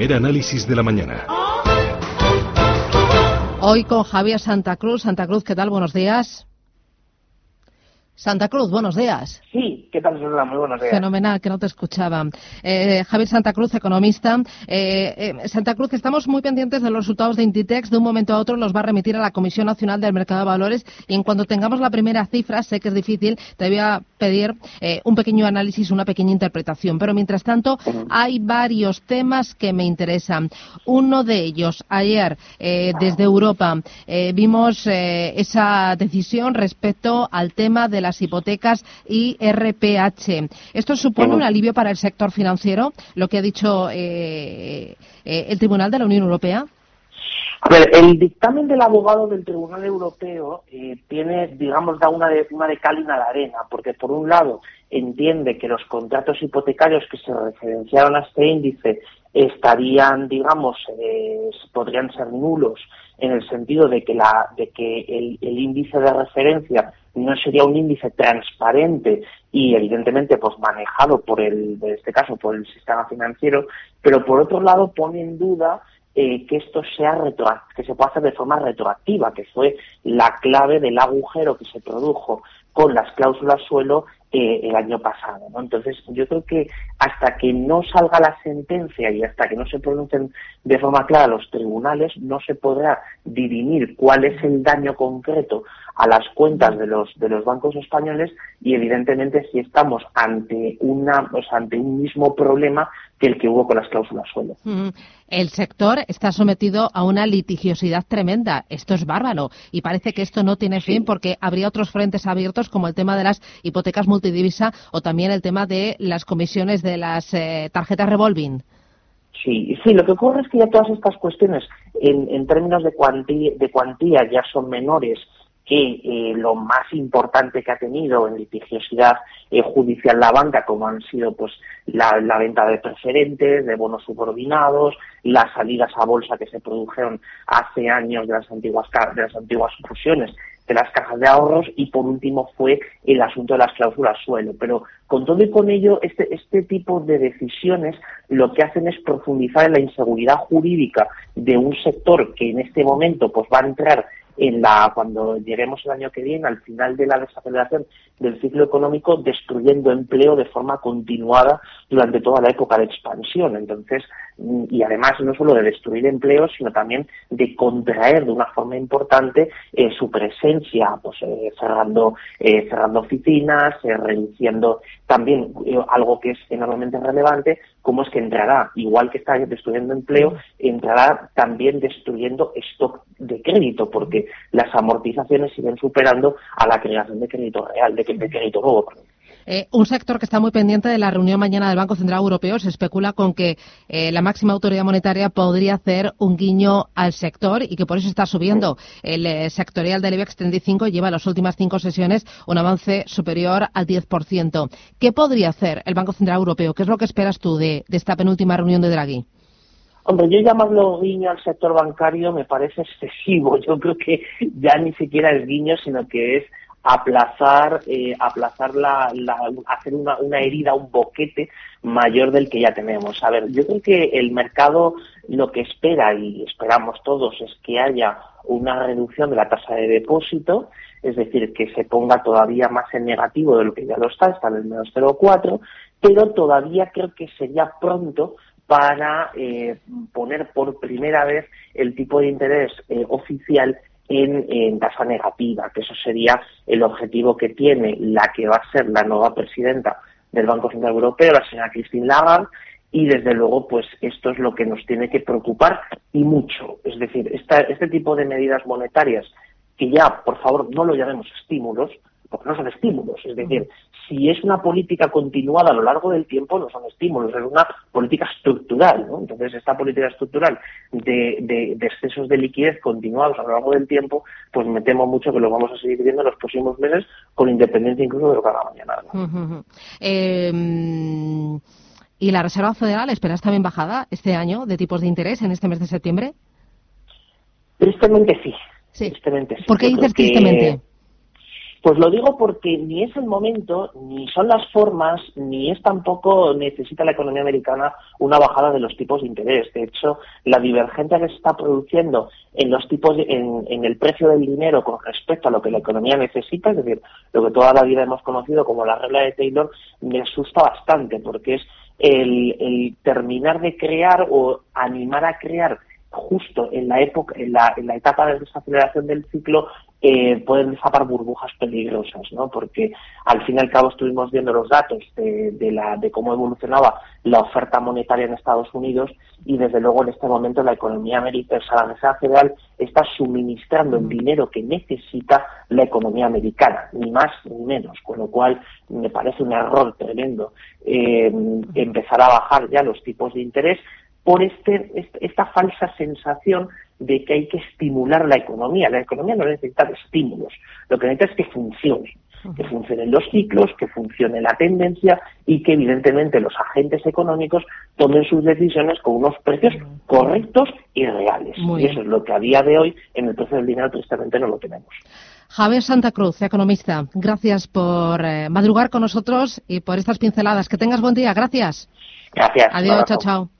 Primer análisis de la mañana. Hoy con Javier Santa Cruz. Santa Cruz, ¿qué tal? Buenos días. Santa Cruz, buenos días. Sí, ¿qué tal, Susana? Muy buenos días. Fenomenal, que no te escuchaba. Eh, Javier Santa Cruz, economista. Eh, eh, Santa Cruz, estamos muy pendientes de los resultados de Inditex. De un momento a otro los va a remitir a la Comisión Nacional del Mercado de Valores y en cuanto tengamos la primera cifra, sé que es difícil, te voy a pedir un pequeño análisis, una pequeña interpretación. Pero mientras tanto, hay varios temas que me interesan. Uno de ellos, ayer, desde Europa, vimos esa decisión respecto al tema de la las hipotecas y RPH. ¿Esto supone un alivio para el sector financiero, lo que ha dicho eh, eh, el Tribunal de la Unión Europea? A ver, el dictamen del abogado del Tribunal Europeo eh, tiene, digamos, da una de, una de cal y una de arena, porque por un lado entiende que los contratos hipotecarios que se referenciaron a este índice estarían, digamos, podrían ser nulos en el sentido de que, la, de que el, el índice de referencia no sería un índice transparente y evidentemente pues manejado por el, en este caso, por el sistema financiero, pero por otro lado pone en duda eh, que esto sea que se pueda hacer de forma retroactiva, que fue la clave del agujero que se produjo con las cláusulas suelo eh, el año pasado. ¿no? Entonces, yo creo que hasta que no salga la sentencia y hasta que no se pronuncien de forma clara los tribunales, no se podrá dirimir cuál es el daño concreto a las cuentas de los de los bancos españoles y evidentemente si estamos ante una o ante un mismo problema que el que hubo con las cláusulas suelo. El sector está sometido a una litigiosidad tremenda. Esto es bárbaro y parece que esto no tiene fin porque habría otros frentes abiertos como el tema de las hipotecas multidivisa o también el tema de las comisiones de las eh, tarjetas revolving. Sí, sí, lo que ocurre es que ya todas estas cuestiones en, en términos de cuantía, de cuantía ya son menores que eh, lo más importante que ha tenido en litigiosidad eh, judicial la banca, como han sido pues la, venta de preferentes, de bonos subordinados, las salidas a bolsa que se produjeron hace años de las antiguas de las antiguas fusiones de las cajas de ahorros y por último fue el asunto de las cláusulas suelo. Pero con todo y con ello, este, este tipo de decisiones lo que hacen es profundizar en la inseguridad jurídica de un sector que en este momento pues va a entrar en la cuando lleguemos el año que viene al final de la desaceleración del ciclo económico destruyendo empleo de forma continuada durante toda la época de expansión. Entonces y además no solo de destruir empleo sino también de contraer de una forma importante eh, su presencia pues eh, cerrando eh, cerrando oficinas reduciendo también algo que es enormemente relevante como es que entrará igual que está destruyendo empleo entrará también destruyendo stock de crédito porque las amortizaciones siguen superando a la creación de crédito real, de, crédito nuevo. Eh, un sector que está muy pendiente de la reunión mañana del Banco Central Europeo se especula con que eh, la máxima autoridad monetaria podría hacer un guiño al sector y que por eso está subiendo. El eh, sectorial del IBEX 35 lleva las últimas cinco sesiones un avance superior al 10%. ¿Qué podría hacer el Banco Central Europeo? ¿Qué es lo que esperas tú de esta penúltima reunión de Draghi? Hombre, yo llamarlo guiño al sector bancario me parece excesivo. Yo creo que ya ni siquiera es guiño, sino que es aplazar, eh, aplazar la, hacer una, una herida, un boquete mayor del que ya tenemos. A ver, yo creo que el mercado lo que espera y esperamos todos es que haya una reducción de la tasa de depósito, es decir, que se ponga todavía más en negativo de lo que ya lo está, está en el menos 0,4, pero todavía creo que sería pronto para eh, poner por primera vez el tipo de interés eh, oficial en, tasa negativa, que eso sería el objetivo que tiene la que va a ser la nueva presidenta del Banco Central Europeo, la señora Christine Lagarde, y desde luego, pues esto es lo que nos tiene que preocupar y mucho. Es decir, este tipo de medidas monetarias, que ya, por favor, no lo llamemos estímulos, porque no son estímulos. Es decir, si es una política continuada a lo largo del tiempo, no son estímulos, es una política estructural. Entonces, esta política estructural de, de, de, excesos de liquidez continuados a lo largo del tiempo, pues me temo mucho que lo vamos a seguir viendo en los próximos meses, con independencia incluso de lo que haga mañana. ¿no? eh, ¿Y la Reserva Federal esperas también bajada este año de tipos de interés en este mes de septiembre? Tristemente sí. Sí. Tristemente sí. ¿Por qué dices que... Pues lo digo porque ni es el momento, ni son las formas, ni es tampoco necesita la economía americana una bajada de los tipos de interés. De hecho, la divergencia que se está produciendo en los tipos, de, en, en, el precio del dinero con respecto a lo que la economía necesita, es decir, lo que toda la vida hemos conocido como la regla de Taylor, me asusta bastante porque es el, el terminar de crear o animar a crear justo en la época, en la, en la etapa de desaceleración del ciclo, eh, pueden destapar burbujas peligrosas, ¿no? Porque al fin y al cabo estuvimos viendo los datos de, de, la, de cómo evolucionaba la oferta monetaria en Estados Unidos y desde luego en este momento la economía americana, la Reserva Federal está suministrando el dinero que necesita la economía americana, ni más ni menos, con lo cual me parece un error tremendo eh, empezar a bajar ya los tipos de interés por este, esta falsa sensación de que hay que estimular la economía. La economía no necesita de estímulos, lo que necesita es que funcione, que funcionen los ciclos, que funcione la tendencia y que evidentemente los agentes económicos tomen sus decisiones con unos precios correctos y reales. Muy y eso es lo que a día de hoy en el precio del dinero tristemente no lo tenemos. Javier Santa Cruz, economista, gracias por eh, madrugar con nosotros y por estas pinceladas. Que tengas buen día. Gracias. Gracias. Adiós, chao, chao.